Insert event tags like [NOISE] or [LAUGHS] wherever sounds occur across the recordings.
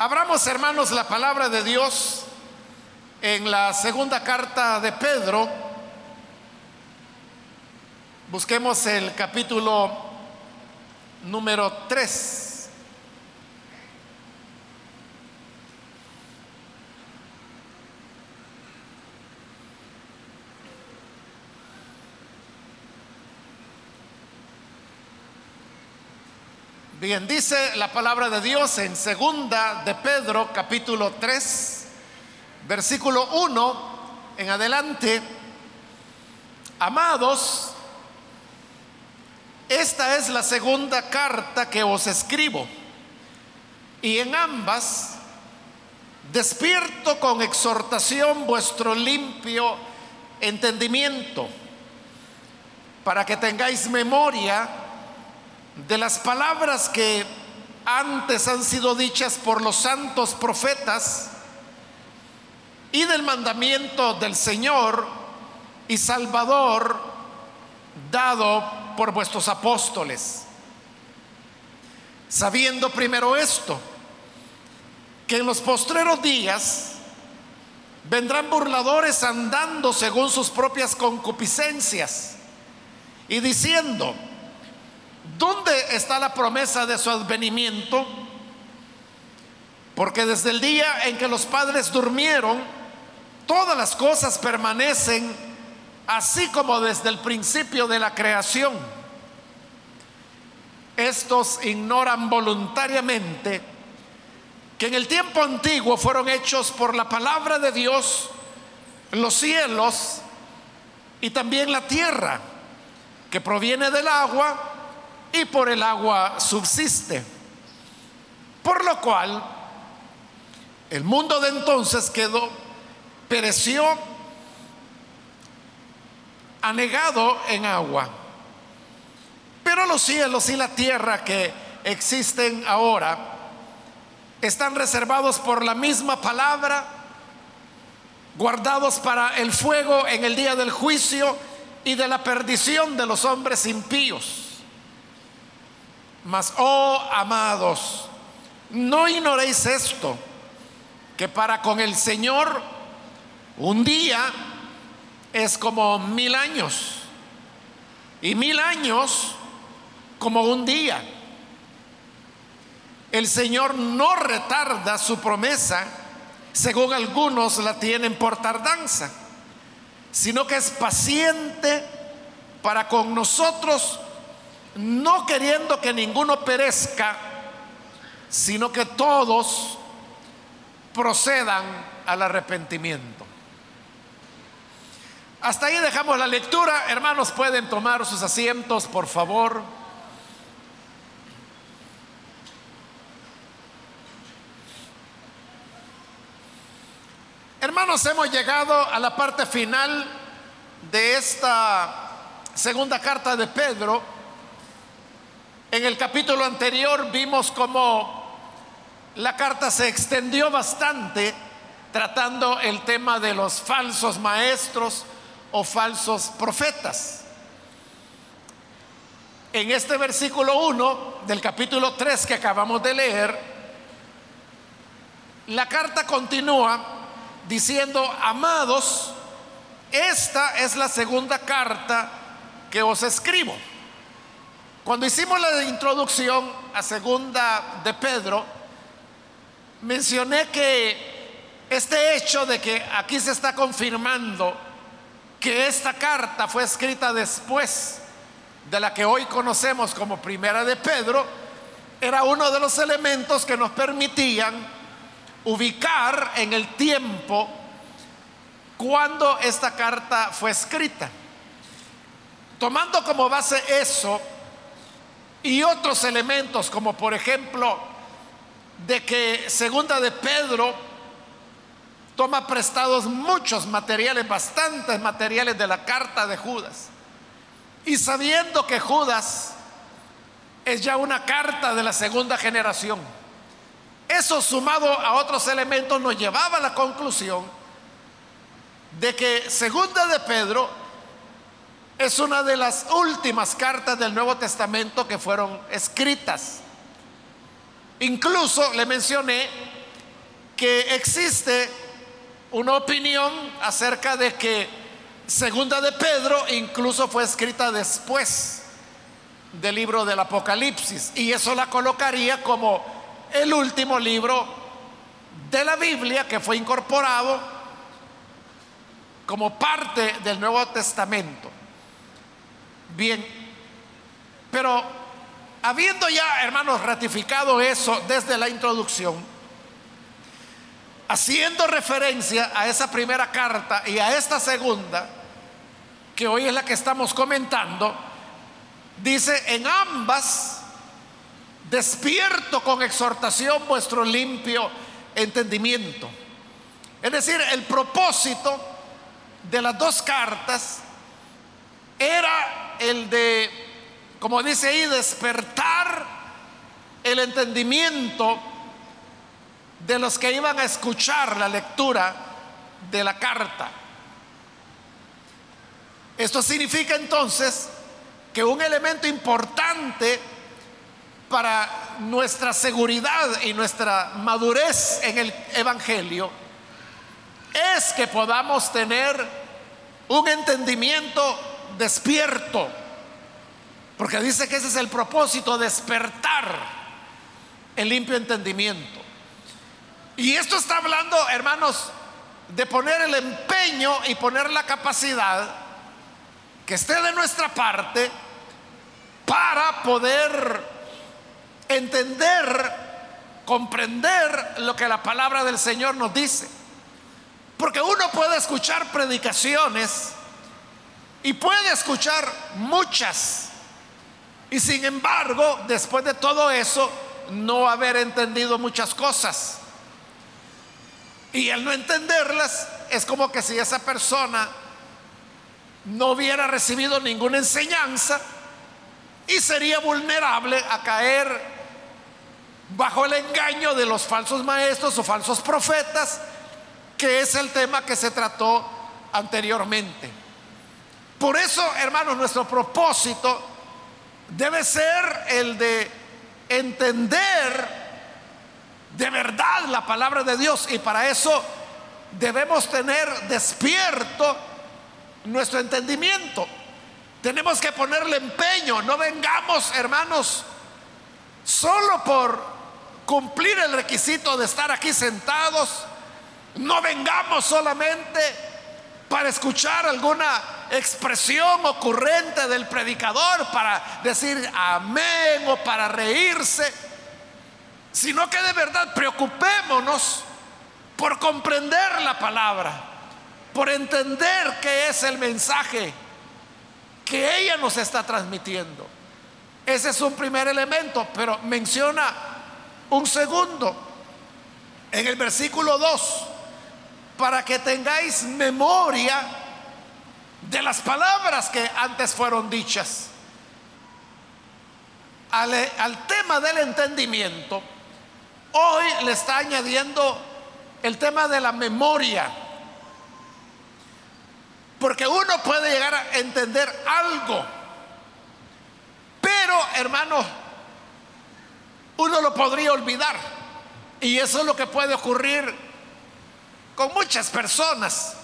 Abramos, hermanos, la palabra de Dios en la segunda carta de Pedro. Busquemos el capítulo número 3. Bien, dice la palabra de Dios en segunda de Pedro capítulo 3, versículo 1 en adelante. Amados, esta es la segunda carta que os escribo y en ambas despierto con exhortación vuestro limpio entendimiento para que tengáis memoria de las palabras que antes han sido dichas por los santos profetas y del mandamiento del Señor y Salvador dado por vuestros apóstoles. Sabiendo primero esto, que en los postreros días vendrán burladores andando según sus propias concupiscencias y diciendo, ¿Dónde está la promesa de su advenimiento? Porque desde el día en que los padres durmieron, todas las cosas permanecen así como desde el principio de la creación. Estos ignoran voluntariamente que en el tiempo antiguo fueron hechos por la palabra de Dios los cielos y también la tierra, que proviene del agua y por el agua subsiste. Por lo cual, el mundo de entonces quedó, pereció anegado en agua. Pero los cielos y la tierra que existen ahora están reservados por la misma palabra, guardados para el fuego en el día del juicio y de la perdición de los hombres impíos. Mas, oh amados, no ignoréis esto, que para con el Señor un día es como mil años y mil años como un día. El Señor no retarda su promesa, según algunos la tienen por tardanza, sino que es paciente para con nosotros no queriendo que ninguno perezca, sino que todos procedan al arrepentimiento. Hasta ahí dejamos la lectura. Hermanos, pueden tomar sus asientos, por favor. Hermanos, hemos llegado a la parte final de esta segunda carta de Pedro en el capítulo anterior vimos cómo la carta se extendió bastante tratando el tema de los falsos maestros o falsos profetas. En este versículo 1 del capítulo 3 que acabamos de leer, la carta continúa diciendo, amados, esta es la segunda carta que os escribo. Cuando hicimos la introducción a segunda de Pedro, mencioné que este hecho de que aquí se está confirmando que esta carta fue escrita después de la que hoy conocemos como primera de Pedro, era uno de los elementos que nos permitían ubicar en el tiempo cuando esta carta fue escrita. Tomando como base eso, y otros elementos, como por ejemplo, de que segunda de Pedro toma prestados muchos materiales, bastantes materiales de la carta de Judas. Y sabiendo que Judas es ya una carta de la segunda generación, eso sumado a otros elementos nos llevaba a la conclusión de que segunda de Pedro es una de las últimas cartas del Nuevo Testamento que fueron escritas. Incluso le mencioné que existe una opinión acerca de que Segunda de Pedro incluso fue escrita después del libro del Apocalipsis y eso la colocaría como el último libro de la Biblia que fue incorporado como parte del Nuevo Testamento. Bien, pero habiendo ya, hermanos, ratificado eso desde la introducción, haciendo referencia a esa primera carta y a esta segunda, que hoy es la que estamos comentando, dice, en ambas, despierto con exhortación vuestro limpio entendimiento. Es decir, el propósito de las dos cartas era el de, como dice ahí, despertar el entendimiento de los que iban a escuchar la lectura de la carta. Esto significa entonces que un elemento importante para nuestra seguridad y nuestra madurez en el Evangelio es que podamos tener un entendimiento despierto, porque dice que ese es el propósito, despertar el limpio entendimiento. Y esto está hablando, hermanos, de poner el empeño y poner la capacidad que esté de nuestra parte para poder entender, comprender lo que la palabra del Señor nos dice. Porque uno puede escuchar predicaciones y puede escuchar muchas. Y sin embargo, después de todo eso, no haber entendido muchas cosas. Y el no entenderlas es como que si esa persona no hubiera recibido ninguna enseñanza y sería vulnerable a caer bajo el engaño de los falsos maestros o falsos profetas, que es el tema que se trató anteriormente. Por eso, hermanos, nuestro propósito debe ser el de entender de verdad la palabra de Dios y para eso debemos tener despierto nuestro entendimiento. Tenemos que ponerle empeño, no vengamos, hermanos, solo por cumplir el requisito de estar aquí sentados, no vengamos solamente para escuchar alguna expresión ocurrente del predicador, para decir amén o para reírse, sino que de verdad preocupémonos por comprender la palabra, por entender qué es el mensaje que ella nos está transmitiendo. Ese es un primer elemento, pero menciona un segundo en el versículo 2, para que tengáis memoria de las palabras que antes fueron dichas. Al, tema del entendimiento, hoy le está añadiendo el tema de la memoria. Porque uno puede llegar a entender algo, pero hermano, uno lo podría olvidar. Y eso es lo que puede ocurrir con muchas personas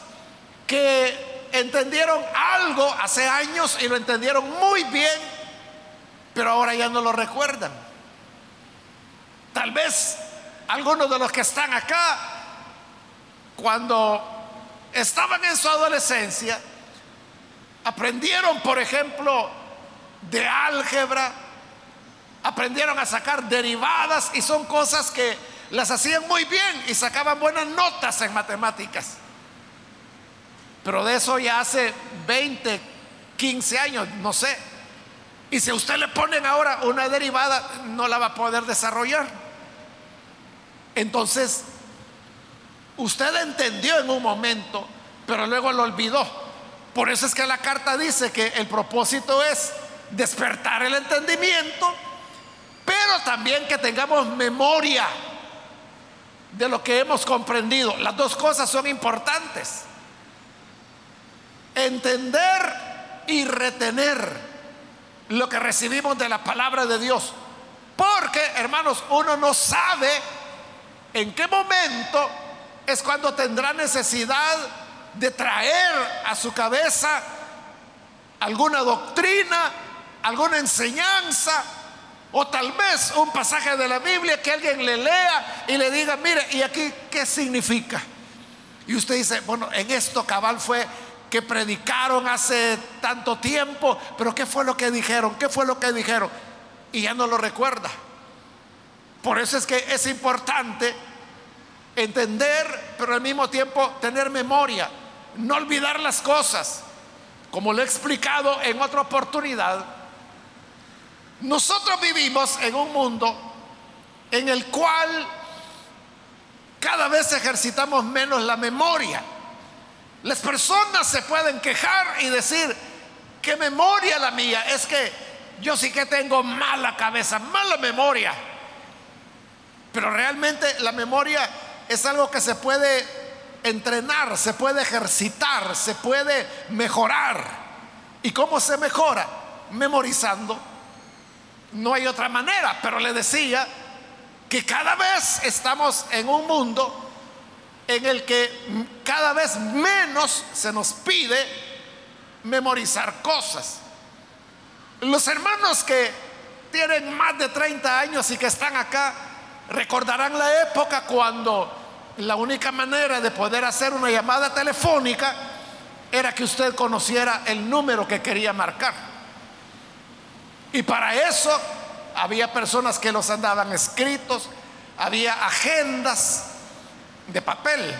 que entendieron algo hace años y lo entendieron muy bien, pero ahora ya no lo recuerdan. Tal vez algunos de los que están acá, cuando estaban en su adolescencia, aprendieron, por ejemplo, de álgebra, aprendieron a sacar derivadas y son cosas que las hacían muy bien y sacaban buenas notas en matemáticas. Pero de eso ya hace 20, 15 años, no sé. Y si a usted le ponen ahora una derivada, no la va a poder desarrollar. Entonces, usted entendió en un momento, pero luego lo olvidó. Por eso es que la carta dice que el propósito es despertar el entendimiento, pero también que tengamos memoria de lo que hemos comprendido. Las dos cosas son importantes. Entender y retener lo que recibimos de la palabra de Dios. Porque, hermanos, uno no sabe en qué momento es cuando tendrá necesidad de traer a su cabeza alguna doctrina, alguna enseñanza, o tal vez un pasaje de la Biblia que alguien le lea y le diga, mire, ¿y aquí qué significa? Y usted dice, bueno, en esto cabal fue que predicaron hace tanto tiempo, pero ¿qué fue lo que dijeron? ¿Qué fue lo que dijeron? Y ya no lo recuerda. Por eso es que es importante entender, pero al mismo tiempo tener memoria, no olvidar las cosas. Como lo he explicado en otra oportunidad, nosotros vivimos en un mundo en el cual cada vez ejercitamos menos la memoria. Las personas se pueden quejar y decir, ¿qué memoria la mía? Es que yo sí que tengo mala cabeza, mala memoria. Pero realmente la memoria es algo que se puede entrenar, se puede ejercitar, se puede mejorar. ¿Y cómo se mejora? Memorizando. No hay otra manera, pero le decía que cada vez estamos en un mundo en el que cada vez menos se nos pide memorizar cosas. Los hermanos que tienen más de 30 años y que están acá recordarán la época cuando la única manera de poder hacer una llamada telefónica era que usted conociera el número que quería marcar. Y para eso había personas que los andaban escritos, había agendas de papel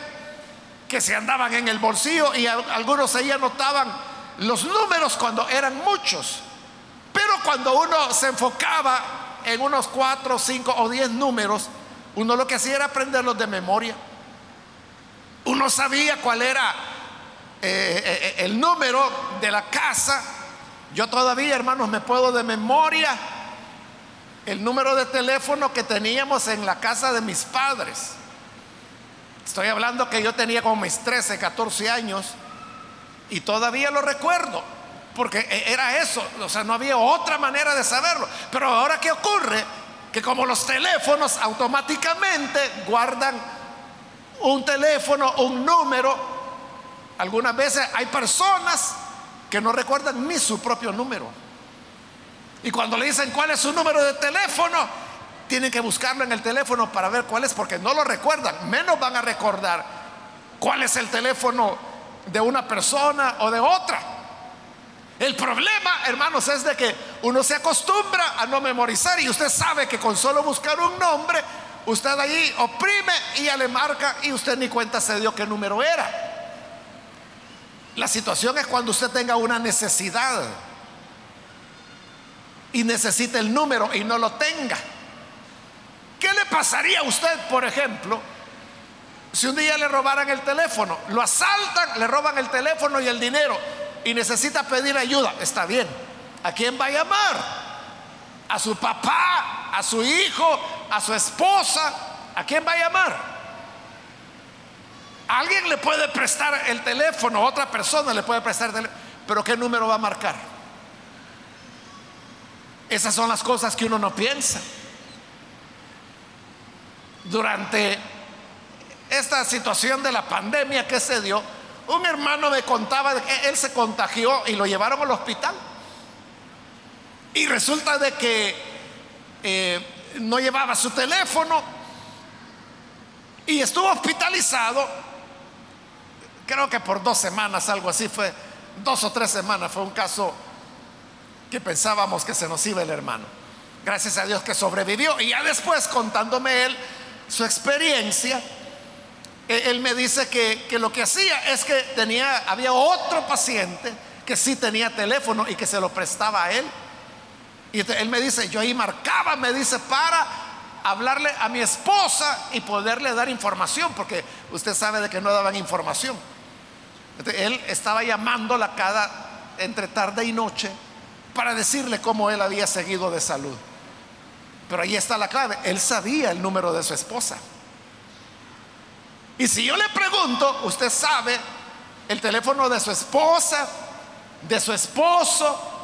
que se andaban en el bolsillo y algunos ahí anotaban los números cuando eran muchos. Pero cuando uno se enfocaba en unos cuatro, cinco o diez números, uno lo que hacía era aprenderlos de memoria. Uno sabía cuál era eh, eh, eh, el número de la casa. Yo todavía, hermanos, me puedo de memoria el número de teléfono que teníamos en la casa de mis padres. Estoy hablando que yo tenía como mis 13, 14 años y todavía lo recuerdo, porque e, era eso, o sea, no había otra manera de saberlo. Pero ahora qué ocurre? Que como los teléfonos automáticamente guardan un teléfono, un número, algunas veces hay personas que no recuerdan ni su propio número. Y cuando le dicen cuál es su número de teléfono, tienen que buscarlo en el teléfono para ver cuál es, porque no lo recuerdan. Menos van a recordar cuál es el teléfono de una persona o de otra. El problema, hermanos, es de que uno se acostumbra a no memorizar y usted sabe que con solo buscar un nombre, usted ahí oprime y ya le marca y usted ni cuenta se dio qué número era. La situación es cuando usted tenga una necesidad y necesita el número y no lo tenga. ¿Qué le pasaría a usted, por ejemplo, si un día le robaran el teléfono? Lo asaltan, le roban el teléfono y el dinero y necesita pedir ayuda. Está bien. ¿A quién va a llamar? ¿A su papá? ¿A su hijo? ¿A su esposa? ¿A quién va a llamar? Alguien le puede prestar el teléfono, otra persona le puede prestar el teléfono, pero ¿qué número va a marcar? Esas son las cosas que uno no piensa. Durante esta situación de la pandemia que se dio, un hermano me contaba que él se contagió y lo llevaron al hospital. Y resulta de que eh, no llevaba su teléfono y estuvo hospitalizado, creo que por dos semanas, algo así fue, dos o tres semanas, fue un caso que pensábamos que se nos iba el hermano. Gracias a Dios que sobrevivió. Y ya después, contándome él su experiencia, e-, él me dice que, que lo que hacía es que tenía, había otro paciente que sí tenía teléfono y que se lo prestaba a él. Y él me dice, yo ahí marcaba, me dice, para hablarle a mi esposa y poderle dar información, porque usted sabe de que no daban información. él estaba llamándola cada entre tarde y noche para decirle cómo él había seguido de salud. Pero ahí está la clave. Él sabía el número de su esposa. Y si yo le pregunto, usted sabe el teléfono de su esposa, de su esposo,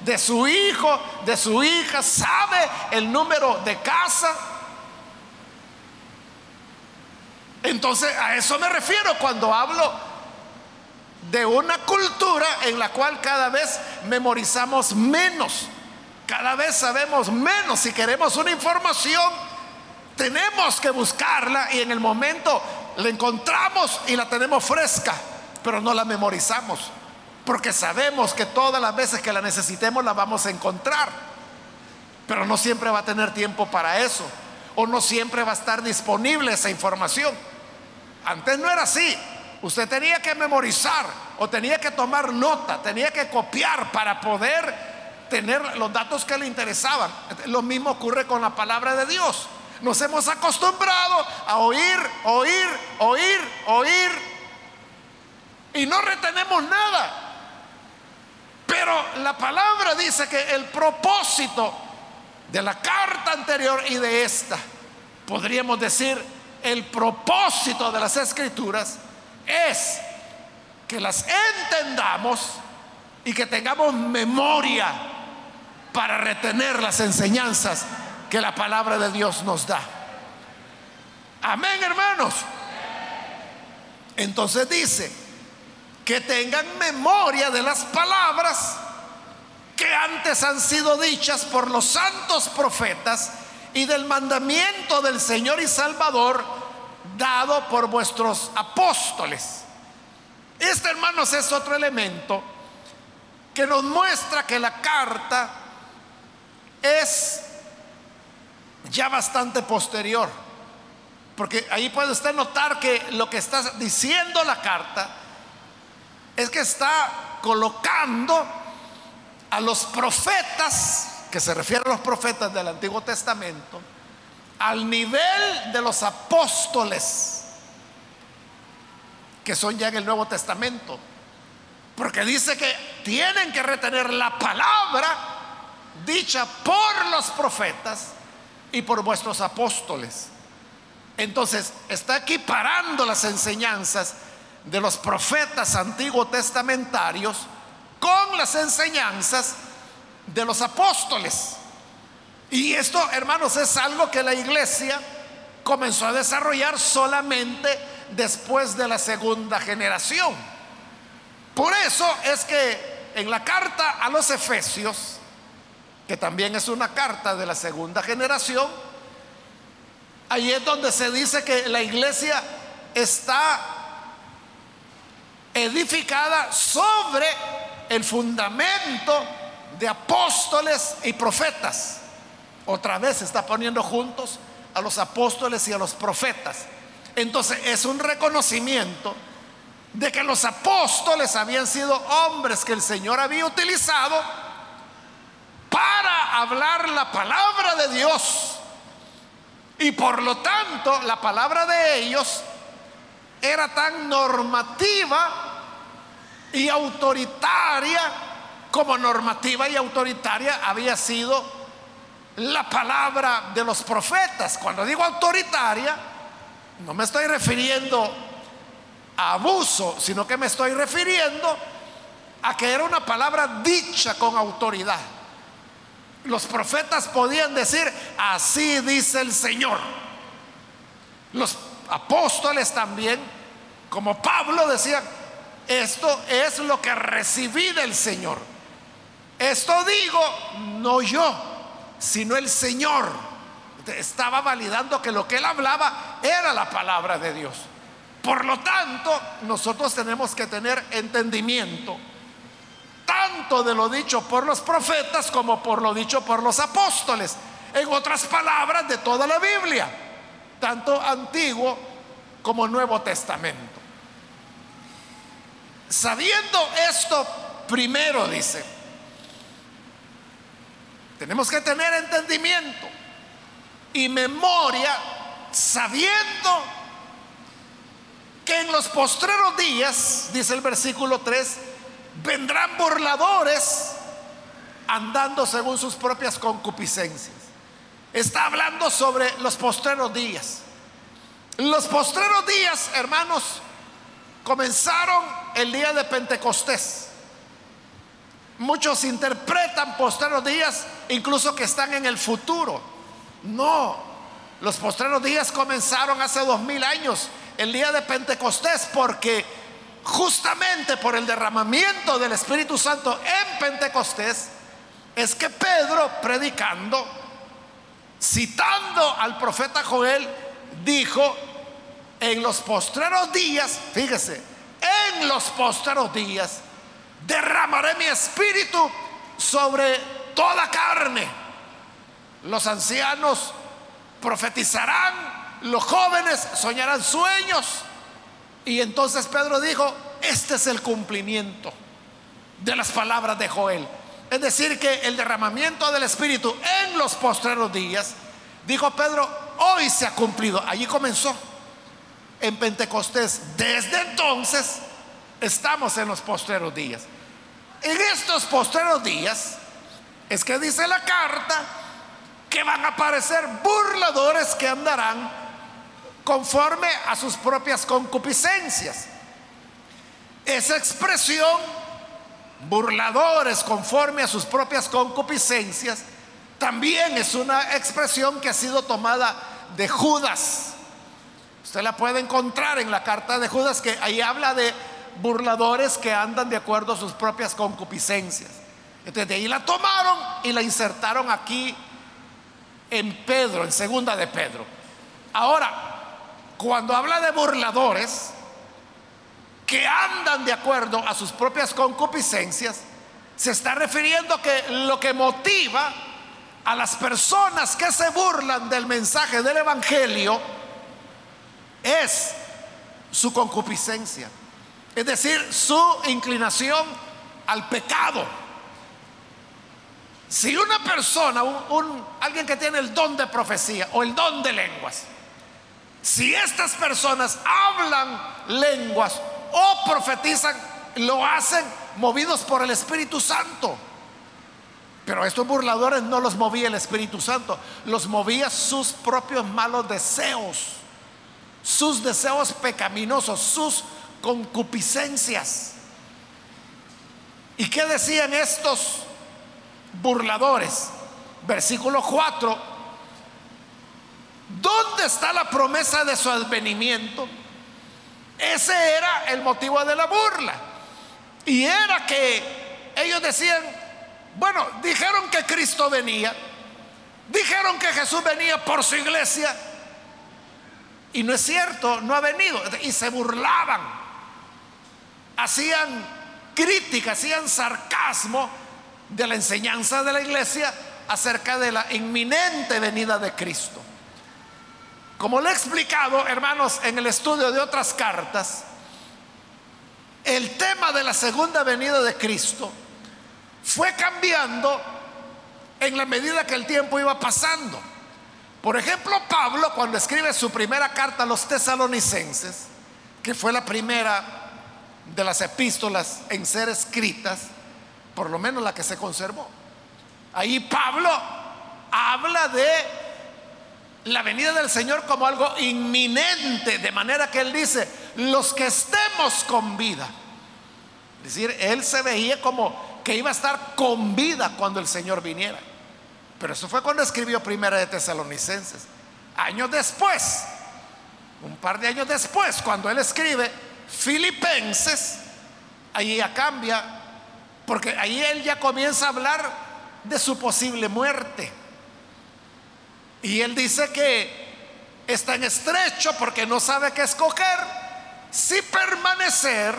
de su hijo, de su hija, sabe el número de casa. Entonces a eso me refiero cuando hablo de una cultura en la cual cada vez memorizamos menos, cada vez sabemos menos. Si queremos una información, tenemos que buscarla y en el momento la encontramos y la tenemos fresca, pero no la memorizamos, porque sabemos que todas las veces que la necesitemos la vamos a encontrar, pero no siempre va a tener tiempo para eso, o no siempre va a estar disponible esa información. Antes no era así. Usted tenía que memorizar o tenía que tomar nota, tenía que copiar para poder tener los datos que le interesaban. Lo mismo ocurre con la palabra de Dios. Nos hemos acostumbrado a oír, oír, oír, oír y no retenemos nada. Pero la palabra dice que el propósito de la carta anterior y de esta, podríamos decir, el propósito de las escrituras es que las entendamos y que tengamos memoria para retener las enseñanzas que la palabra de Dios nos da. Amén, hermanos. Entonces dice, que tengan memoria de las palabras que antes han sido dichas por los santos profetas y del mandamiento del Señor y Salvador dado por vuestros apóstoles. Este, hermanos, es otro elemento que nos muestra que la carta es ya bastante posterior. Porque ahí puede usted notar que lo que está diciendo la carta es que está colocando a los profetas, que se refiere a los profetas del Antiguo Testamento, al nivel de los apóstoles que son ya en el Nuevo Testamento. Porque dice que tienen que retener la palabra dicha por los profetas y por vuestros apóstoles. Entonces, está equiparando las enseñanzas de los profetas antiguo testamentarios con las enseñanzas de los apóstoles. Y esto, hermanos, es algo que la iglesia comenzó a desarrollar solamente después de la segunda generación. Por eso es que en la carta a los Efesios, que también es una carta de la segunda generación, ahí es donde se dice que la iglesia está edificada sobre el fundamento de apóstoles y profetas. Otra vez se está poniendo juntos a los apóstoles y a los profetas. Entonces es un reconocimiento de que los apóstoles habían sido hombres que el Señor había utilizado para hablar la palabra de Dios. Y por lo tanto la palabra de ellos era tan normativa y autoritaria como normativa y autoritaria había sido la palabra de los profetas. Cuando digo autoritaria, no me estoy refiriendo a abuso, sino que me estoy refiriendo a que era una palabra dicha con autoridad. Los profetas podían decir, así dice el Señor. Los apóstoles también, como Pablo decía, esto es lo que recibí del Señor. Esto digo, no yo, sino el Señor. Estaba validando que lo que él hablaba era la palabra de Dios. Por lo tanto, nosotros tenemos que tener entendimiento tanto de lo dicho por los profetas como por lo dicho por los apóstoles. En otras palabras, de toda la Biblia, tanto antiguo como Nuevo Testamento. Sabiendo esto primero, dice, tenemos que tener entendimiento y memoria sabiendo que en los postreros días, dice el versículo 3, vendrán burladores andando según sus propias concupiscencias. Está hablando sobre los postreros días. Los postreros días, hermanos, comenzaron el día de Pentecostés. Muchos interpretan postreros días incluso que están en el futuro. No, los postreros días comenzaron hace dos mil años el día de Pentecostés porque justamente por el derramamiento del Espíritu Santo en Pentecostés es que Pedro predicando, citando al profeta Joel, dijo, en los postreros días, fíjese, en los postreros días, derramaré mi espíritu sobre toda carne. Los ancianos profetizarán, los jóvenes soñarán sueños. Y entonces Pedro dijo, este es el cumplimiento de las palabras de Joel. Es decir, que el derramamiento del Espíritu en los postreros días, dijo Pedro, hoy se ha cumplido. Allí comenzó en Pentecostés. Desde entonces estamos en los postreros días. En estos postreros días es que dice la carta que van a aparecer burladores que andarán conforme a sus propias concupiscencias. Esa expresión, burladores conforme a sus propias concupiscencias, también es una expresión que ha sido tomada de Judas. Usted la puede encontrar en la carta de Judas que ahí habla de burladores que andan de acuerdo a sus propias concupiscencias. Entonces de ahí la tomaron y la insertaron aquí en Pedro, en segunda de Pedro. Ahora, cuando habla de burladores que andan de acuerdo a sus propias concupiscencias, se está refiriendo que lo que motiva a las personas que se burlan del mensaje del Evangelio es su concupiscencia. Es decir, su inclinación al pecado. Si una persona, un, alguien que tiene el don de profecía o el don de lenguas, si estas personas hablan lenguas o profetizan, lo hacen movidos por el Espíritu Santo. Pero estos burladores no los movía el Espíritu Santo, los movía sus propios malos deseos, sus deseos pecaminosos, sus concupiscencias. ¿Y qué decían estos burladores? Versículo 4. ¿Dónde está la promesa de su advenimiento? Ese era el motivo de la burla. Y era que ellos decían, bueno, dijeron que Cristo venía, dijeron que Jesús venía por su iglesia, y no es cierto, no ha venido. Y se burlaban hacían crítica, hacían sarcasmo de la enseñanza de la iglesia acerca de la inminente venida de Cristo. Como le he explicado, hermanos, en el estudio de otras cartas, el tema de la segunda venida de Cristo fue cambiando en la medida que el tiempo iba pasando. Por ejemplo, Pablo, cuando escribe su primera carta a los tesalonicenses, que fue la primera de las epístolas en ser escritas, por lo menos la que se conservó. Ahí Pablo habla de la venida del Señor como algo inminente, de manera que él dice, los que estemos con vida. Es decir, él se veía como que iba a estar con vida cuando el Señor viniera. Pero eso fue cuando escribió Primera de Tesalonicenses. Años después, un par de años después, cuando él escribe Filipenses, ahí ya cambia, porque ahí él ya comienza a hablar de su posible muerte. Y él dice que está en estrecho porque no sabe qué escoger, si permanecer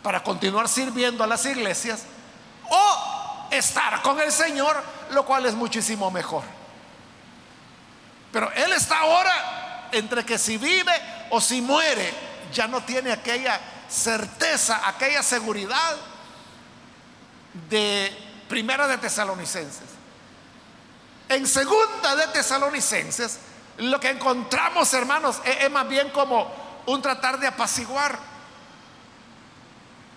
para continuar sirviendo a las iglesias o estar con el Señor, lo cual es muchísimo mejor. Pero él está ahora entre que si vive o si muere, ya no tiene aquella certeza, aquella seguridad de primera de tesalonicenses. En segunda de tesalonicenses, lo que encontramos, hermanos, es, es más bien como un tratar de apaciguar.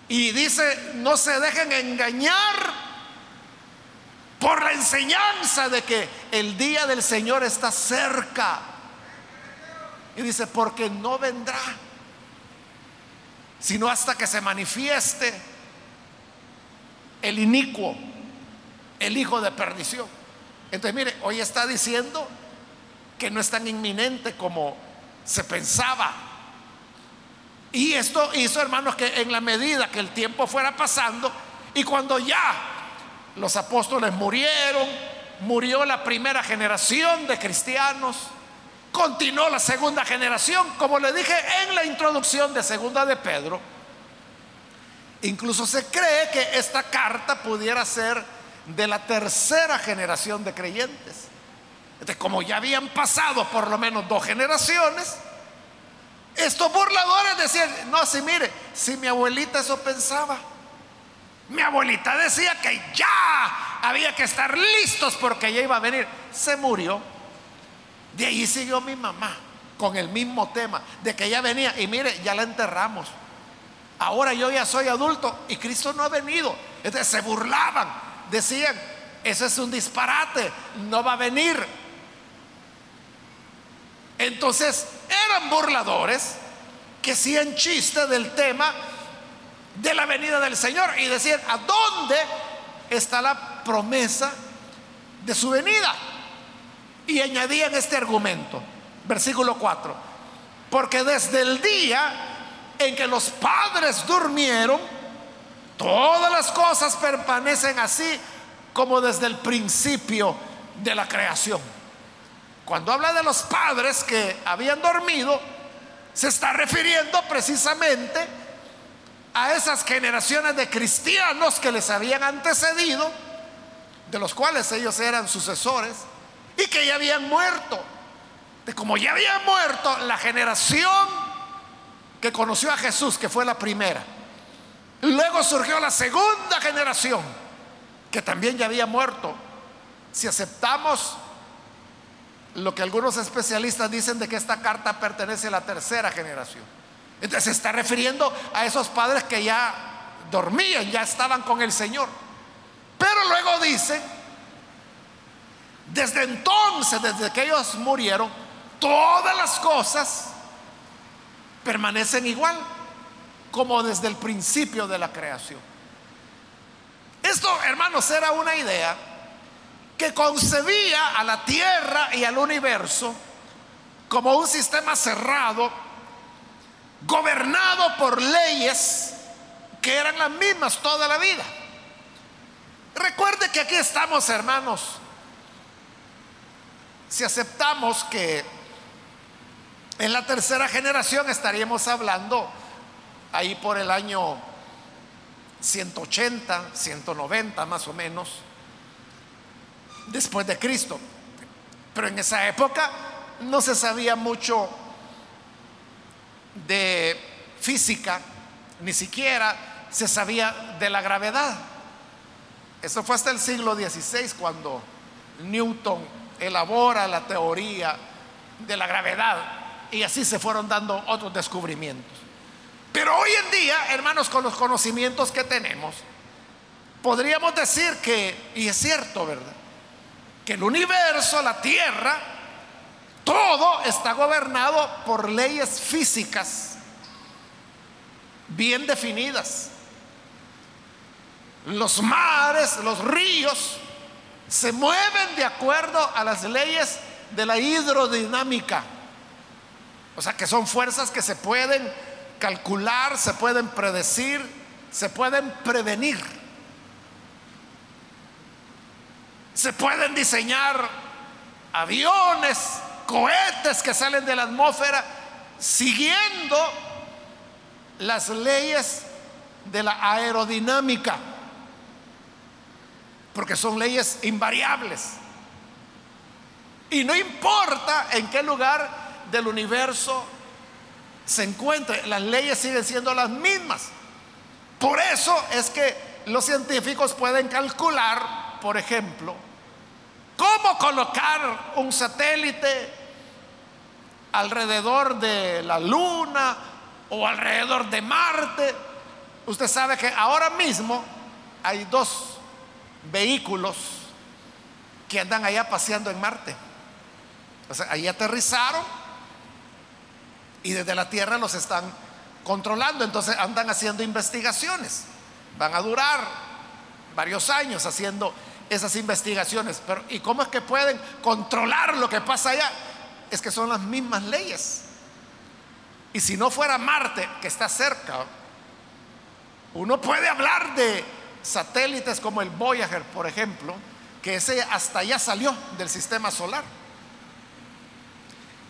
Y dice, no se dejen engañar por la enseñanza de que el día del Señor está cerca. Y dice, porque no vendrá sino hasta que se manifieste el inicuo, el hijo de perdición. Entonces, mire, hoy está diciendo que no es tan inminente como se pensaba. Y esto hizo, hermanos, que en la medida que el tiempo fuera pasando y cuando ya los apóstoles murieron, murió la primera generación de cristianos, continuó la segunda generación, como le dije en la introducción de segunda de Pedro, incluso se cree que esta carta pudiera ser de la tercera generación de creyentes. Entonces, como ya habían pasado por lo menos dos generaciones, estos burladores decían, no, si mire, si mi abuelita eso pensaba, mi abuelita decía que ya había que estar listos porque ella iba a venir, se murió. De ahí siguió mi mamá con el mismo tema, de que ella venía y mire, ya la enterramos. Ahora yo ya soy adulto y Cristo no ha venido. Entonces se burlaban, decían, eso es un disparate, no va a venir. Entonces eran burladores que hacían chiste del tema de la venida del Señor y decían, ¿a dónde está la promesa de su venida? Y añadían este argumento, versículo 4, porque desde el día en que los padres durmieron, todas las cosas permanecen así como desde el principio de la creación. Cuando habla de los padres que habían dormido, se está refiriendo precisamente a esas generaciones de cristianos que les habían antecedido, de los cuales ellos eran sucesores, y que ya habían muerto. De como ya habían muerto la generación que conoció a Jesús, que fue la primera. Luego surgió la segunda generación, que también ya había muerto. Si aceptamos lo que algunos especialistas dicen de que esta carta pertenece a la tercera generación. Entonces se está refiriendo a esos padres que ya dormían, ya estaban con el Señor. Pero luego dice, desde entonces, desde que ellos murieron, todas las cosas permanecen igual como desde el principio de la creación. Esto, hermanos, era una idea que concebía a la tierra y al universo como un sistema cerrado, gobernado por leyes que eran las mismas toda la vida. Recuerde que aquí estamos, hermanos, si aceptamos que en la tercera generación estaríamos hablando ahí por el año 180, 190 más o menos después de Cristo. Pero en esa época no se sabía mucho de física, ni siquiera se sabía de la gravedad. Eso fue hasta el siglo XVI cuando Newton elabora la teoría de la gravedad y así se fueron dando otros descubrimientos. Pero hoy en día, hermanos, con los conocimientos que tenemos, podríamos decir que, y es cierto, ¿verdad? que el universo, la tierra, todo está gobernado por leyes físicas bien definidas. Los mares, los ríos, se mueven de acuerdo a las leyes de la hidrodinámica. O sea que son fuerzas que se pueden calcular, se pueden predecir, se pueden prevenir. Se pueden diseñar aviones, cohetes que salen de la atmósfera siguiendo las leyes de la aerodinámica, porque son leyes invariables. Y no importa en qué lugar del universo se encuentre, las leyes siguen siendo las mismas. Por eso es que los científicos pueden calcular, por ejemplo, ¿Cómo colocar un satélite alrededor de la Luna o alrededor de Marte? Usted sabe que ahora mismo hay dos vehículos que andan allá paseando en Marte. O sea, ahí aterrizaron y desde la Tierra los están controlando. Entonces andan haciendo investigaciones. Van a durar varios años haciendo esas investigaciones. Pero ¿y cómo es que pueden controlar lo que pasa allá? Es que son las mismas leyes. Y si no fuera Marte, que está cerca, uno puede hablar de satélites como el Voyager, por ejemplo, que ese hasta allá salió del sistema solar.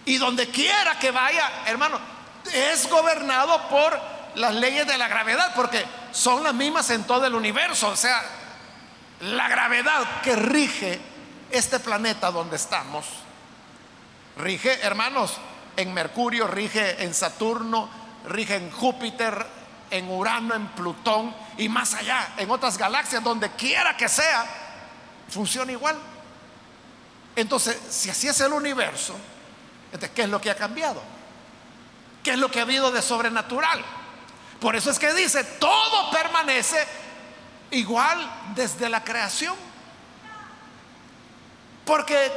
Y donde quiera que vaya, hermano, es gobernado por las leyes de la gravedad, porque son las mismas en todo el universo. O sea, la gravedad que rige este planeta donde estamos, rige, hermanos, en Mercurio, rige en Saturno, rige en Júpiter, en Urano, en Plutón y más allá, en otras galaxias, donde quiera que sea, funciona igual. Entonces, si así es el universo, ¿qué es lo que ha cambiado? ¿Qué es lo que ha habido de sobrenatural? Por eso es que dice, todo permanece igual desde la creación. Porque,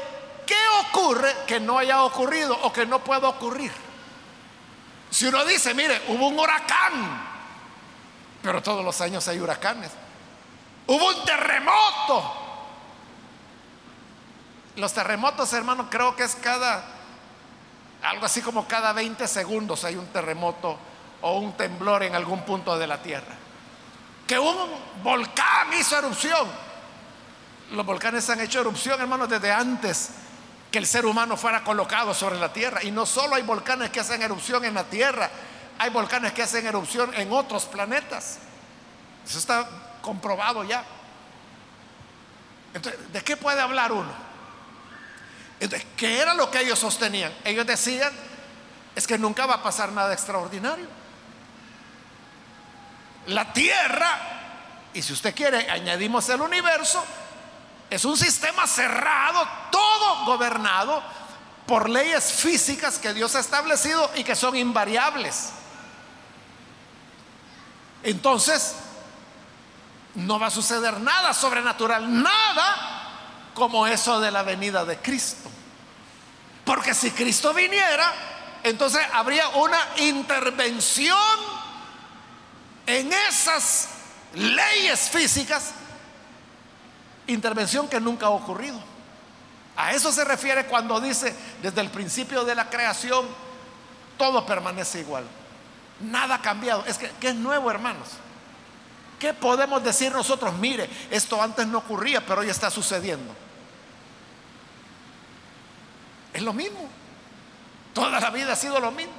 ¿qué ocurre que no haya ocurrido o que no pueda ocurrir? Si uno dice, mire, hubo un huracán, pero todos los años hay huracanes. Hubo un terremoto. Los terremotos, hermano, creo que es cada, algo así como cada 20 segundos hay un terremoto o un temblor en algún punto de la tierra. Que un volcán hizo erupción. Los volcanes han hecho erupción, hermanos, desde antes que el ser humano fuera colocado sobre la tierra. Y no solo hay volcanes que hacen erupción en la tierra, hay volcanes que hacen erupción en otros planetas. Eso está comprobado ya. Entonces, ¿de qué puede hablar uno? Entonces, ¿qué era lo que ellos sostenían? Ellos decían, es que nunca va a pasar nada extraordinario. La tierra, y si usted quiere, añadimos el universo, es un sistema cerrado, todo gobernado por leyes físicas que Dios ha establecido y que son invariables. Entonces, no va a suceder nada sobrenatural, nada como eso de la venida de Cristo. Porque si Cristo viniera, entonces habría una intervención en esas leyes físicas, intervención que nunca ha ocurrido. A eso se refiere cuando dice, desde el principio de la creación, todo permanece igual. Nada ha cambiado. Es que, ¿qué es nuevo, hermanos? ¿Qué podemos decir nosotros? Mire, esto antes no ocurría, pero hoy está sucediendo. Es lo mismo. Toda la vida ha sido lo mismo.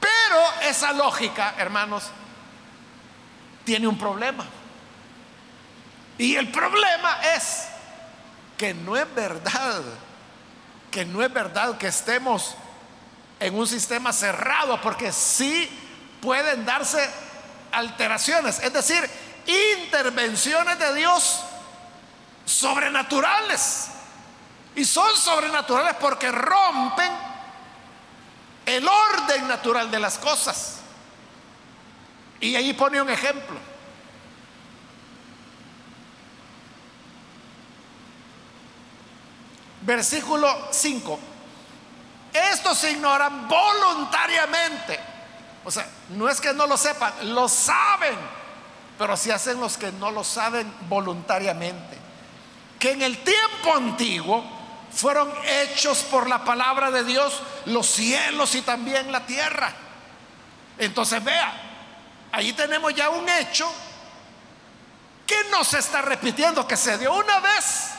Pero esa lógica, hermanos, tiene un problema. Y el problema es que no es verdad, que no es verdad que estemos en un sistema cerrado, porque sí pueden darse alteraciones, es decir, intervenciones de Dios sobrenaturales. Y son sobrenaturales porque rompen el orden natural de las cosas. Y ahí pone un ejemplo. Versículo 5. Estos se ignoran voluntariamente. O sea, no es que no lo sepan, lo saben. Pero si hacen los que no lo saben voluntariamente. Que en el tiempo antiguo fueron hechos por la palabra de Dios los cielos y también la tierra. Entonces vea, ahí tenemos ya un hecho que no se está repitiendo, que se dio una vez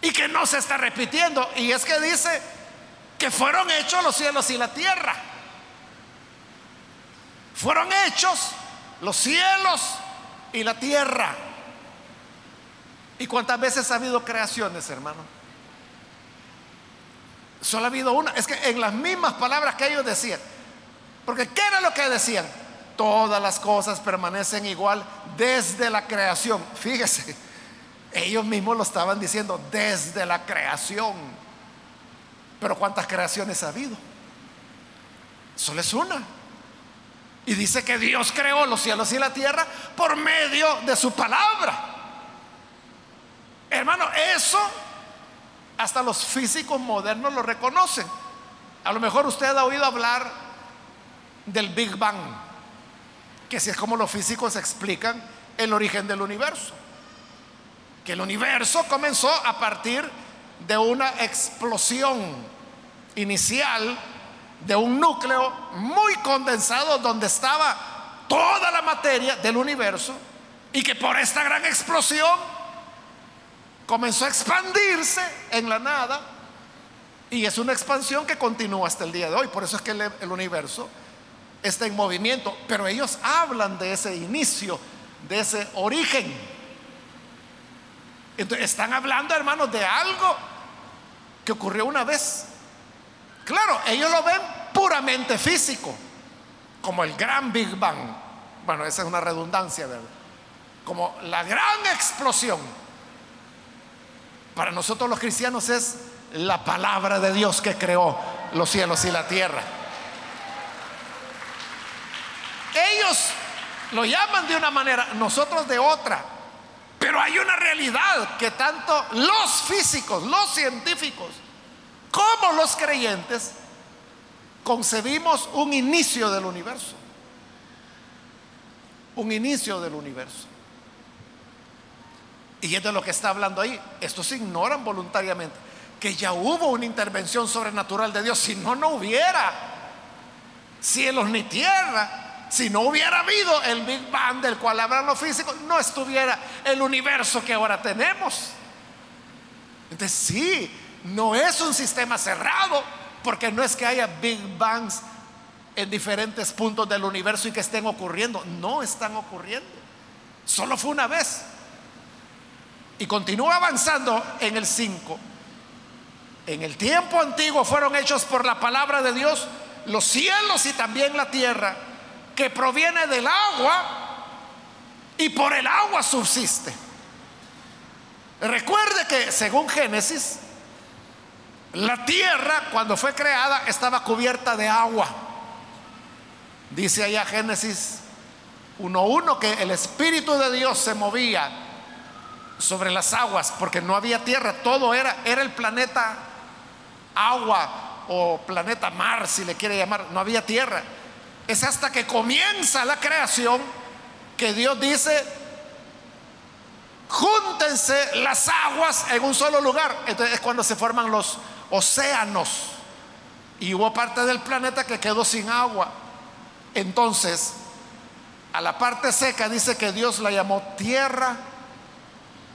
y que no se está repitiendo. Y es que dice que fueron hechos los cielos y la tierra. Fueron hechos los cielos y la tierra. ¿Y cuántas veces ha habido creaciones, hermano? Solo ha habido una. Es que en las mismas palabras que ellos decían. Porque ¿qué era lo que decían? Todas las cosas permanecen igual desde la creación. Fíjese, ellos mismos lo estaban diciendo desde la creación. Pero ¿cuántas creaciones ha habido? Solo es una. Y dice que Dios creó los cielos y la tierra por medio de su palabra. Hermano, eso hasta los físicos modernos lo reconocen. A lo mejor usted ha oído hablar del Big Bang, que si es como los físicos explican el origen del universo. Que el universo comenzó a partir de una explosión inicial de un núcleo muy condensado donde estaba toda la materia del universo y que por esta gran explosión comenzó a expandirse en la nada y es una expansión que continúa hasta el día de hoy. Por eso es que el, universo está en movimiento. Pero ellos hablan de ese inicio, de ese origen. Entonces, están hablando, hermanos, de algo que ocurrió una vez. Claro, ellos lo ven puramente físico, como el gran Big Bang. Bueno, esa es una redundancia, ¿verdad? Como la gran explosión. Para nosotros los cristianos es la palabra de Dios que creó los cielos y la tierra. Ellos lo llaman de una manera, nosotros de otra. Pero hay una realidad que tanto los físicos, los científicos, como los creyentes, concebimos un inicio del universo. Un inicio del universo. Y es de lo que está hablando ahí. Estos ignoran voluntariamente que ya hubo una intervención sobrenatural de Dios. Si no, no hubiera cielos ni tierra. Si no hubiera habido el Big Bang del cual hablan los físicos, no estuviera el universo que ahora tenemos. Entonces sí, no es un sistema cerrado, porque no es que haya Big Bangs en diferentes puntos del universo y que estén ocurriendo. No están ocurriendo. Solo fue una vez. Y continúa avanzando en el 5 en el tiempo antiguo fueron hechos por la palabra de Dios los cielos y también la tierra, que proviene del agua y por el agua subsiste. Recuerde que según Génesis, la tierra cuando fue creada estaba cubierta de agua. Dice allá Génesis 1.1 que el Espíritu de Dios se movía sobre las aguas porque no había tierra, todo era, era el planeta agua o planeta Mar, si le quiere llamar, no había tierra. Es hasta que comienza la creación que Dios dice, júntense las aguas en un solo lugar. Entonces es cuando se forman los océanos. Y hubo parte del planeta que quedó sin agua. Entonces, a la parte seca dice que Dios la llamó tierra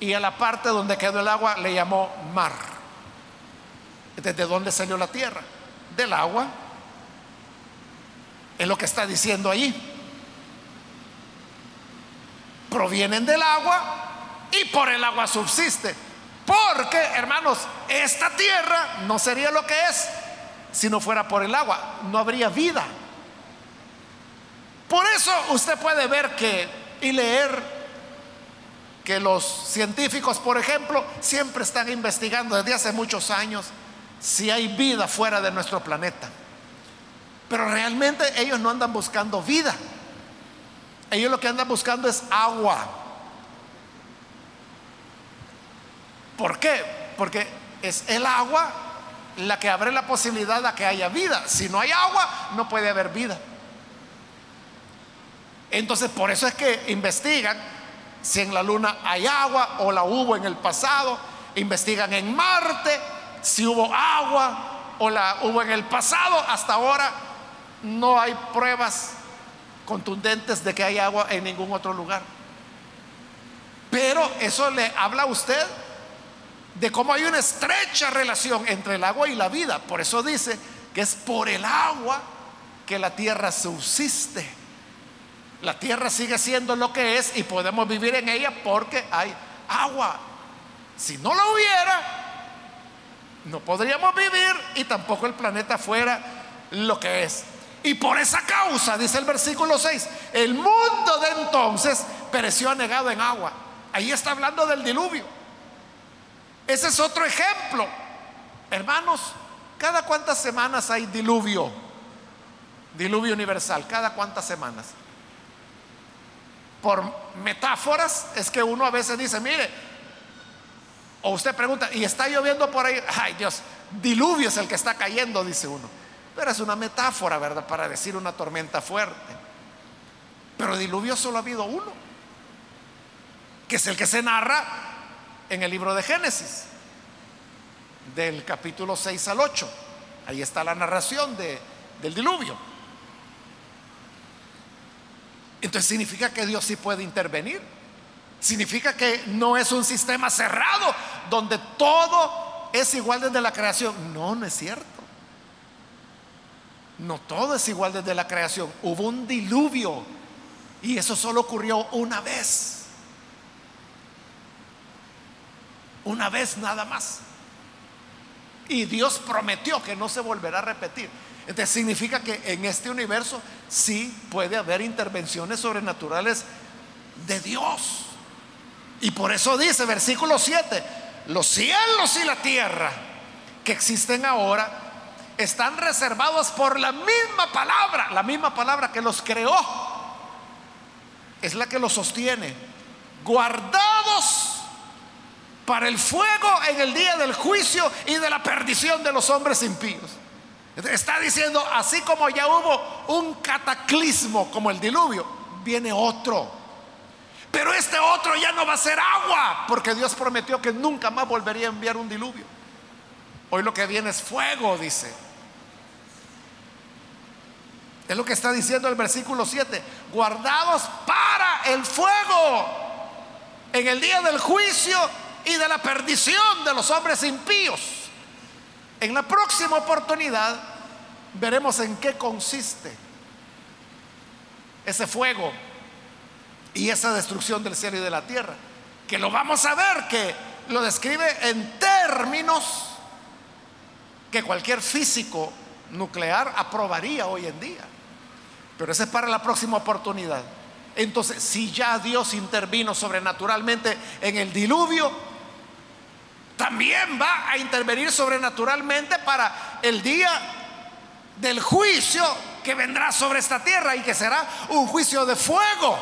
y a la parte donde quedó el agua le llamó mar. ¿De dónde salió la tierra? Del agua. Es lo que está diciendo ahí. Provienen del agua y por el agua subsiste. Porque, hermanos, esta tierra no sería lo que es si no fuera por el agua. No habría vida. Por eso usted puede ver que y leer que los científicos, por ejemplo, siempre están investigando desde hace muchos años si hay vida fuera de nuestro planeta. Pero realmente ellos no andan buscando vida. Ellos lo que andan buscando es agua. ¿Por qué? Porque es el agua la que abre la posibilidad de que haya vida. Si no hay agua, no puede haber vida. Entonces, por eso es que investigan si en la luna hay agua o la hubo en el pasado. Investigan en Marte si hubo agua o la hubo en el pasado, hasta ahora no hay pruebas contundentes de que hay agua en ningún otro lugar. Pero eso le habla a usted de cómo hay una estrecha relación entre el agua y la vida. Por eso dice que es por el agua que la tierra subsiste. La tierra sigue siendo lo que es y podemos vivir en ella porque hay agua. Si no lo hubiera, no podríamos vivir y tampoco el planeta fuera lo que es. Y por esa causa, dice el versículo 6, el mundo de entonces pereció anegado en agua. Ahí está hablando del diluvio. Ese es otro ejemplo. Hermanos, ¿cada cuántas semanas hay diluvio? Diluvio universal, ¿cada cuántas semanas? Por metáforas es que uno a veces dice, mire, o usted pregunta, ¿y está lloviendo por ahí? [LAUGHS] Ay Dios, diluvio es el que está cayendo, dice uno. Pero es una metáfora, ¿verdad? Para decir una tormenta fuerte. Pero diluvio solo ha habido uno, que es el que se narra en el libro de Génesis, del capítulo 6 al 8. Ahí está la narración de, del diluvio. Entonces significa que Dios sí puede intervenir. Significa que no es un sistema cerrado donde todo es igual desde la creación. No, no es cierto. No todo es igual desde la creación. Hubo un diluvio y eso solo ocurrió una vez. Una vez nada más. Y Dios prometió que no se volverá a repetir. Entonces significa que en este universo sí puede haber intervenciones sobrenaturales de Dios. Y por eso dice, versículo 7, los cielos y la tierra que existen ahora están reservados por la misma palabra, la misma palabra que los creó, es la que los sostiene, guardados para el fuego en el día del juicio y de la perdición de los hombres impíos. Está diciendo, así como ya hubo un cataclismo como el diluvio, viene otro. Pero este otro ya no va a ser agua, porque Dios prometió que nunca más volvería a enviar un diluvio. Hoy lo que viene es fuego, dice. Es lo que está diciendo el versículo 7. Guardados para el fuego en el día del juicio y de la perdición de los hombres impíos. En la próxima oportunidad veremos en qué consiste ese fuego y esa destrucción del cielo y de la tierra. Que lo vamos a ver, que lo describe en términos que cualquier físico nuclear aprobaría hoy en día. Pero ese es para la próxima oportunidad. Entonces, si ya Dios intervino sobrenaturalmente en el diluvio, también va a intervenir sobrenaturalmente para el día del juicio que vendrá sobre esta tierra y que será un juicio de fuego.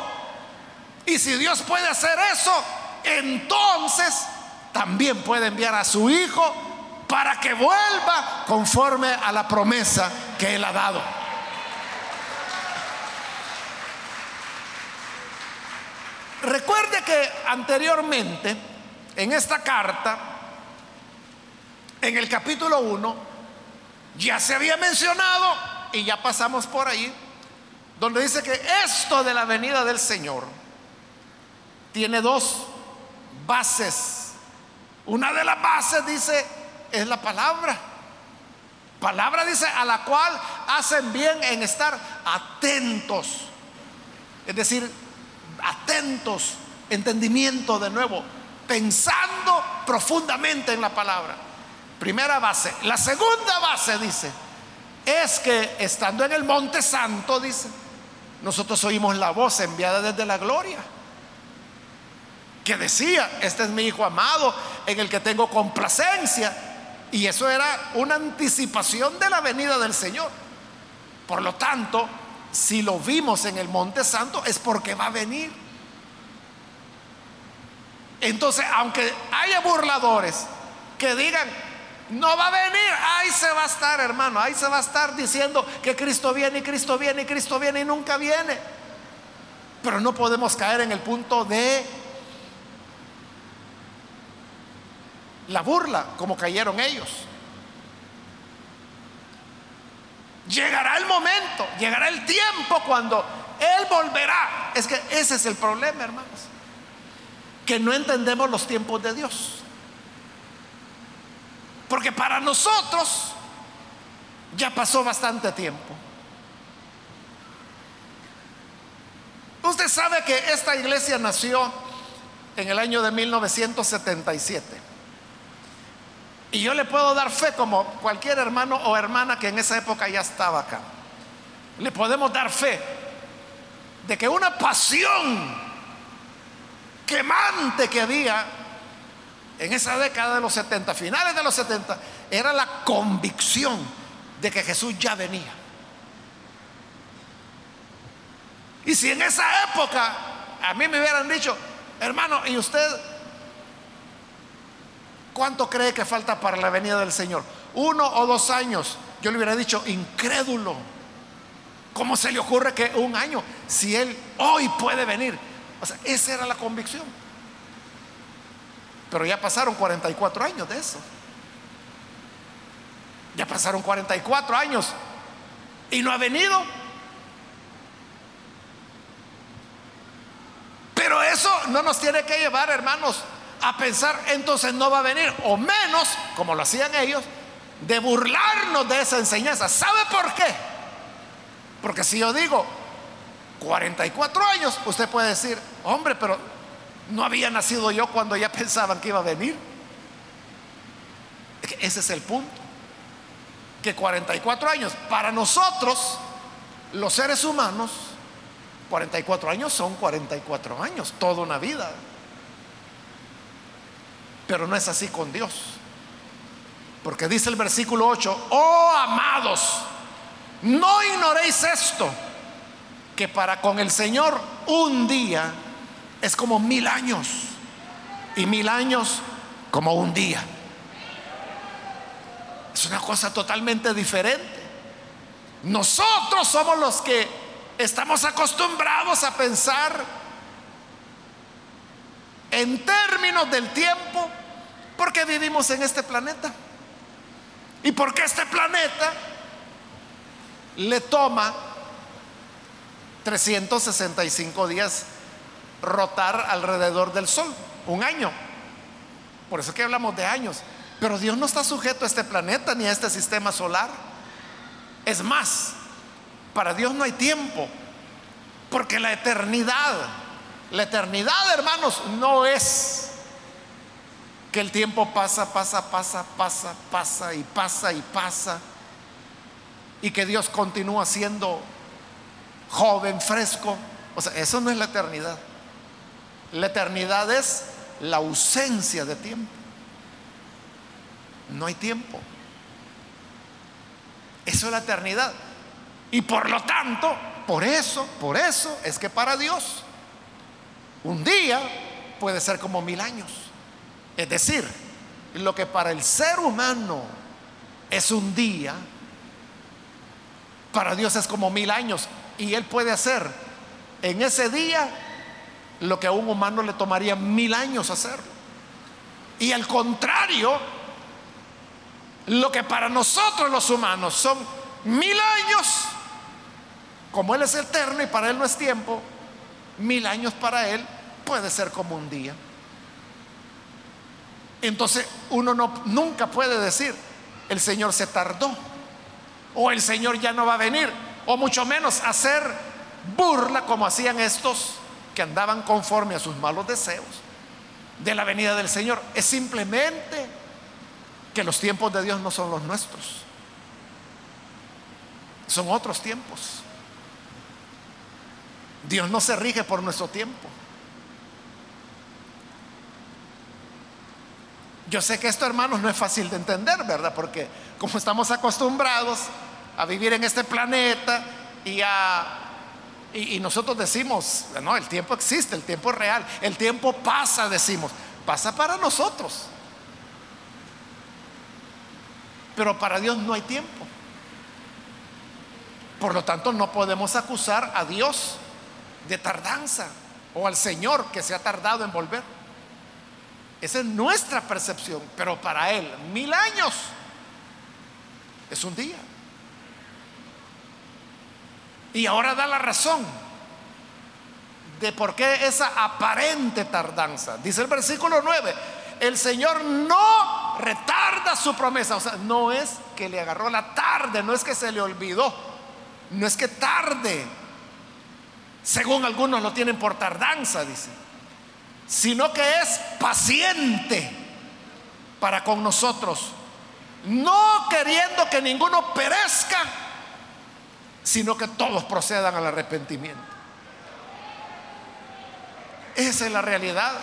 Y si Dios puede hacer eso, entonces también puede enviar a su Hijo para que vuelva conforme a la promesa que Él ha dado. Recuerde que anteriormente en esta carta en el capítulo 1 ya se había mencionado y ya pasamos por ahí, donde dice que esto de la venida del Señor tiene dos bases. Una de las bases dice es la palabra. Palabra dice a la cual hacen bien en estar atentos. Es decir, atentos, entendimiento de nuevo, pensando profundamente en la palabra. Primera base. La segunda base dice, es que estando en el monte santo, dice, nosotros oímos la voz enviada desde la gloria, que decía, este es mi hijo amado, en el que tengo complacencia. Y eso era una anticipación de la venida del Señor. Por lo tanto, si lo vimos en el monte santo, es porque va a venir. Entonces, aunque haya burladores que digan, no va a venir, ahí se va a estar, hermano, ahí se va a estar diciendo que Cristo viene y Cristo viene y Cristo viene y nunca viene. Pero no podemos caer en el punto de la burla, como cayeron ellos. Llegará el momento, llegará el tiempo cuando Él volverá. Es que ese es el problema, hermanos. Que no entendemos los tiempos de Dios. Porque para nosotros ya pasó bastante tiempo. Usted sabe que esta iglesia nació en el año de 1977. Y yo le puedo dar fe como cualquier hermano o hermana que en esa época ya estaba acá. Le podemos dar fe de que una pasión quemante que había en esa década de los 70, finales de los 70, era la convicción de que Jesús ya venía. Y si en esa época a mí me hubieran dicho, hermano, ¿y usted cuánto cree que falta para la venida del Señor? Uno o dos años. Yo le hubiera dicho, incrédulo. ¿Cómo se le ocurre que un año, si Él hoy puede venir? O sea, esa era la convicción. Pero ya pasaron 44 años de eso. Ya pasaron 44 años y no ha venido. Pero eso no nos tiene que llevar, hermanos, a pensar entonces no va a venir, o menos, como lo hacían ellos, de burlarnos de esa enseñanza. ¿Sabe por qué? Porque si yo digo 44 años, usted puede decir, hombre, pero no había nacido yo cuando ya [LAUGHS] pensaban que iba a venir. Ese es el punto. Que 44 años, para nosotros, los seres humanos, 44 años son 44 años, toda una vida. Pero no es así con Dios. Porque dice el versículo 8, oh amados, no ignoréis esto, que para con el Señor un día es como mil años y mil años como un día. Es una cosa totalmente diferente. Nosotros somos los que estamos acostumbrados a pensar en términos del tiempo porque vivimos en este planeta. Y porque este planeta le toma 365 días rotar alrededor del Sol, un año. Por eso que hablamos de años. Pero Dios no está sujeto a este planeta ni a este sistema solar. Es más, para Dios no hay tiempo, porque la eternidad, la eternidad, hermanos, no es que el tiempo pasa, pasa, pasa, pasa, pasa y pasa y pasa, y que Dios continúa siendo joven, fresco. O sea, eso no es la eternidad. La eternidad es la ausencia de tiempo. No hay tiempo. Eso es la eternidad. Y por lo tanto, por eso, por eso es que para Dios un día puede ser como mil años. Es decir, lo que para el ser humano es un día, para Dios es como mil años. Y Él puede hacer en ese día lo que a un humano le tomaría mil años hacerlo. Y al contrario, lo que para nosotros los humanos son mil años, como Él es eterno y para Él no es tiempo, mil años para Él puede ser como un día. Entonces uno no, nunca puede decir, el Señor se tardó, o el Señor ya no va a venir, o mucho menos hacer burla como hacían estos que andaban conforme a sus malos deseos de la venida del Señor. Es simplemente que los tiempos de Dios no son los nuestros. Son otros tiempos. Dios no se rige por nuestro tiempo. Yo sé que esto, hermanos, no es fácil de entender, ¿verdad? Porque como estamos acostumbrados a vivir en este planeta y a y, nosotros decimos, no, el tiempo existe, el tiempo es real, el tiempo pasa, decimos, pasa para nosotros. Pero para Dios no hay tiempo. Por lo tanto, no podemos acusar a Dios de tardanza o al Señor que se ha tardado en volver. Esa es nuestra percepción, pero para Él mil años es un día. Y ahora da la razón de por qué esa aparente tardanza. Dice el versículo 9, el Señor no retarda su promesa. O sea, no es que le agarró la tarde, no es que se le olvidó, no es que tarde, según algunos lo tienen por tardanza, dice, sino que es paciente para con nosotros, no queriendo que ninguno perezca sino que todos procedan al arrepentimiento. Esa es la realidad.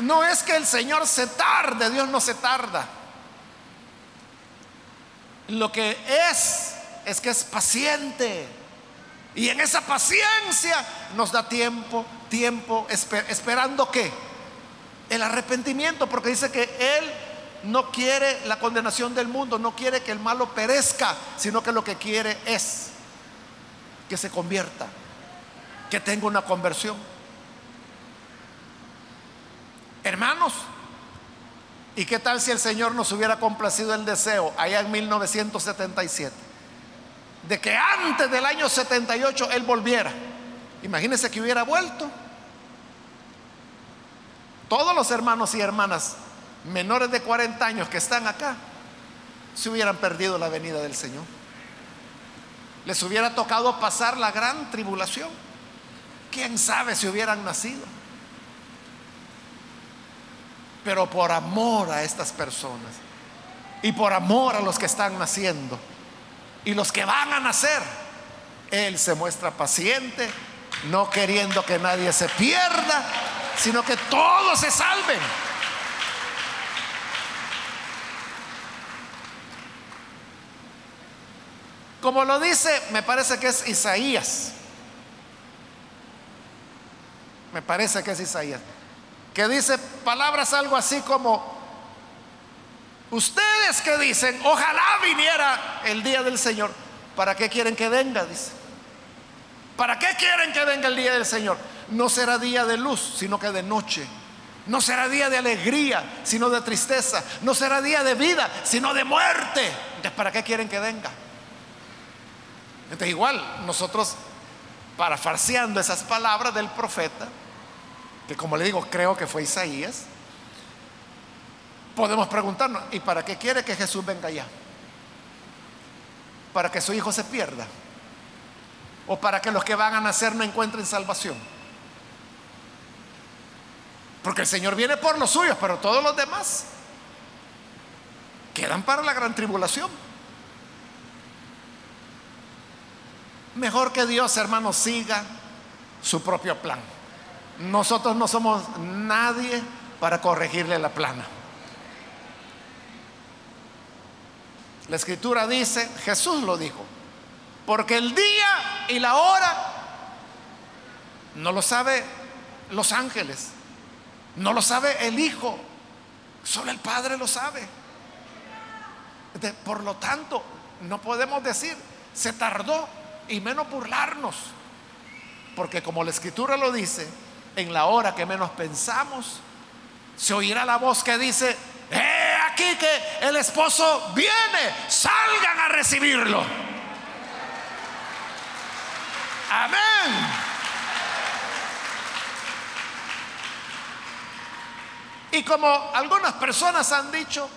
No es que el Señor se tarde, Dios no se tarda. Lo que es es que es paciente. Y en esa paciencia nos da tiempo, tiempo, esperando que el arrepentimiento, porque dice que Él no quiere la condenación del mundo, no quiere que el malo perezca, sino que lo que quiere es que se convierta, que tenga una conversión. Hermanos, ¿Y qué tal si el Señor nos hubiera complacido el deseo allá en 1977? De que antes del año 78 Él volviera. Imagínense que hubiera vuelto. Todos los hermanos y hermanas menores de 40 años que están acá se hubieran perdido la venida del Señor. Les hubiera tocado pasar la gran tribulación. ¿Quién sabe si hubieran nacido? Pero por amor a estas personas y por amor a los que están naciendo y los que van a nacer, Él se muestra paciente, no queriendo que nadie se pierda, sino que todos se salven. Como lo dice, me parece que es Isaías. Me parece que es Isaías. Que dice palabras algo así como, ustedes que dicen, ojalá viniera el día del Señor. ¿Para qué quieren que venga? Dice. ¿Para qué quieren que venga el día del Señor? No será día de luz, sino que de noche. No será día de alegría, sino de tristeza. No será día de vida, sino de muerte. Entonces, ¿para qué quieren que venga? Entonces, igual, nosotros, parafarseando esas palabras del profeta, que como le digo, creo que fue Isaías, podemos preguntarnos, ¿y para qué quiere que Jesús venga ya? ¿Para que su hijo se pierda? ¿O para que los que van a nacer no encuentren salvación? Porque el Señor viene por los suyos, pero todos los demás quedan para la gran tribulación. Mejor que Dios, hermanos, siga su propio plan. Nosotros no somos nadie para corregirle la plana. La escritura dice, Jesús lo dijo, porque el día y la hora no lo sabe los ángeles, no lo sabe el Hijo, solo el Padre lo sabe. Por lo tanto, no podemos decir, se tardó y menos burlarnos. Porque como la escritura lo dice, en la hora que menos pensamos, se oirá la voz que dice, he aquí que el esposo viene, salgan a recibirlo. Amén. Y como algunas personas han dicho,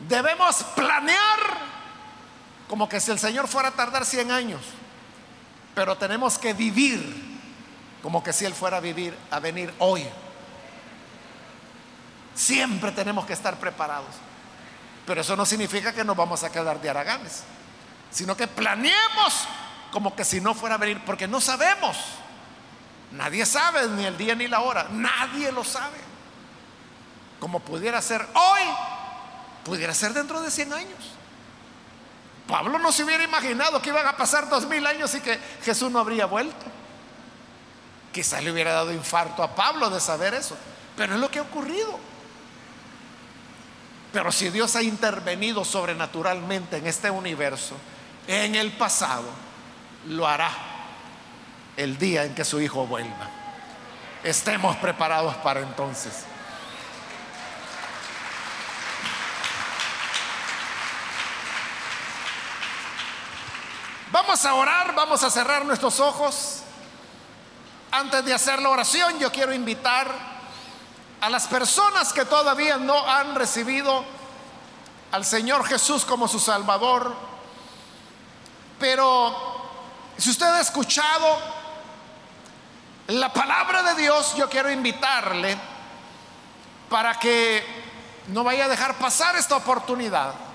debemos planear como que si el Señor fuera a tardar 100 años, pero tenemos que vivir como que si Él fuera a vivir, a venir hoy. Siempre tenemos que estar preparados. Pero eso no significa que nos vamos a quedar de araganes, sino que planeemos como que si no fuera a venir, porque no sabemos. Nadie sabe ni el día ni la hora, nadie lo sabe. Como pudiera ser hoy, pudiera ser dentro de 100 años. Pablo no se hubiera imaginado que iban a pasar dos mil años y que Jesús no habría vuelto. Quizás le hubiera dado infarto a Pablo de saber eso, pero es lo que ha ocurrido. Pero si Dios ha intervenido sobrenaturalmente en este universo, en el pasado, lo hará el día en que su Hijo vuelva. Estemos preparados para entonces. Vamos a orar, vamos a cerrar nuestros ojos. Antes de hacer la oración, yo quiero invitar a las personas que todavía no han recibido al Señor Jesús como su Salvador. Pero si usted ha escuchado la palabra de Dios, yo quiero invitarle para que no vaya a dejar pasar esta oportunidad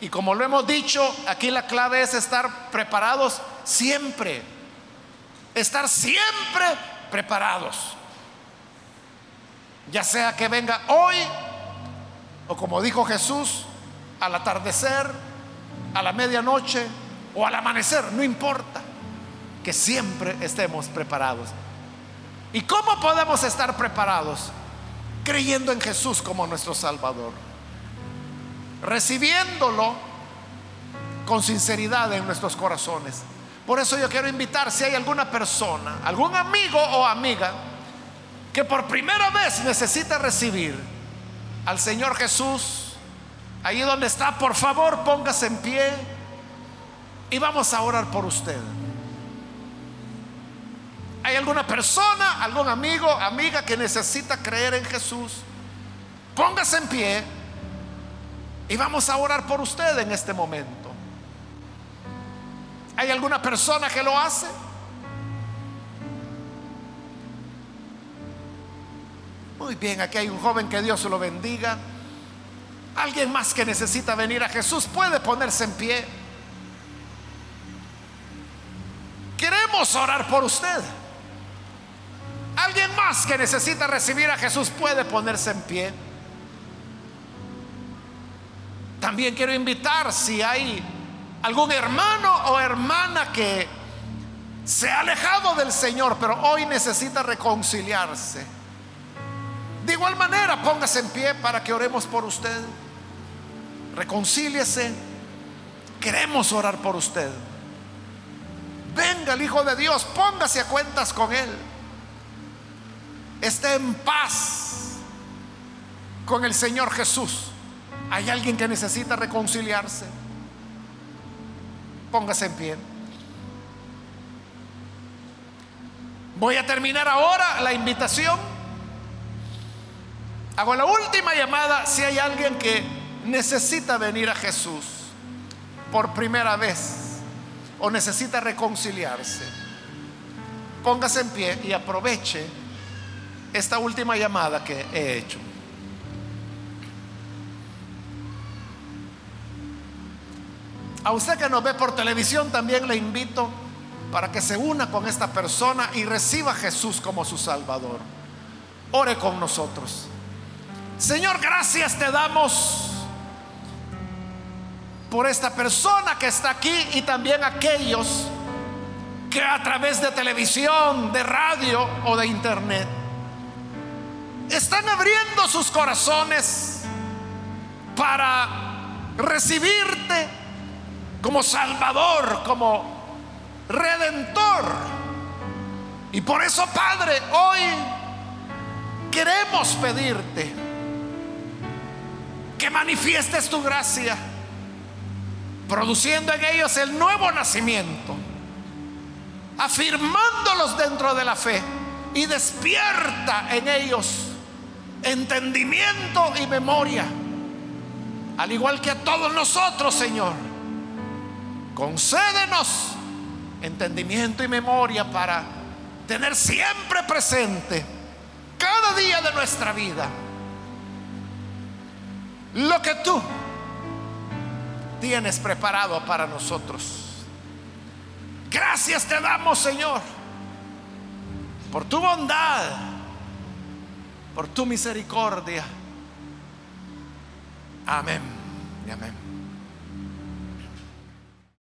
y como lo hemos dicho, aquí la clave es estar preparados siempre. Estar siempre preparados. Ya sea que venga hoy o como dijo Jesús, al atardecer, a la medianoche o al amanecer, no importa. Que siempre estemos preparados. ¿Y cómo podemos estar preparados? Creyendo en Jesús como nuestro Salvador recibiéndolo con sinceridad en nuestros corazones. Por eso yo quiero invitar si hay alguna persona, algún amigo o amiga que por primera vez necesita recibir al Señor Jesús, ahí donde está, por favor póngase en pie y vamos a orar por usted. ¿Hay alguna persona, algún amigo, amiga que necesita creer en Jesús? Póngase en pie y vamos a orar por usted en este momento. ¿Hay alguna persona que lo hace? Muy bien, aquí hay un joven que Dios lo bendiga. Alguien más que necesita venir a Jesús puede ponerse en pie. Queremos orar por usted. Alguien más que necesita recibir a Jesús puede ponerse en pie. También quiero invitar si hay algún hermano o hermana que se ha alejado del Señor, pero hoy necesita reconciliarse. De igual manera, póngase en pie para que oremos por usted. Reconcíliese. Queremos orar por usted. Venga el Hijo de Dios, póngase a cuentas con Él. Esté en paz con el Señor Jesús. ¿Hay alguien que necesita reconciliarse? Póngase en pie. Voy a terminar ahora la invitación. Hago la última llamada si hay alguien que necesita venir a Jesús por primera vez o necesita reconciliarse. Póngase en pie y aproveche esta última llamada que he hecho. A usted que nos ve por televisión también le invito para que se una con esta persona y reciba a Jesús como su Salvador. Ore con nosotros. Señor, gracias te damos por esta persona que está aquí y también aquellos que a través de televisión, de radio o de internet están abriendo sus corazones para recibirte como Salvador, como Redentor. Y por eso, Padre, hoy queremos pedirte que manifiestes tu gracia, produciendo en ellos el nuevo nacimiento, afirmándolos dentro de la fe y despierta en ellos entendimiento y memoria, al igual que a todos nosotros, Señor. Concédenos entendimiento y memoria para tener siempre presente cada día de nuestra vida lo que tú tienes preparado para nosotros. Gracias te damos, Señor, por tu bondad, por tu misericordia. Amén y amén.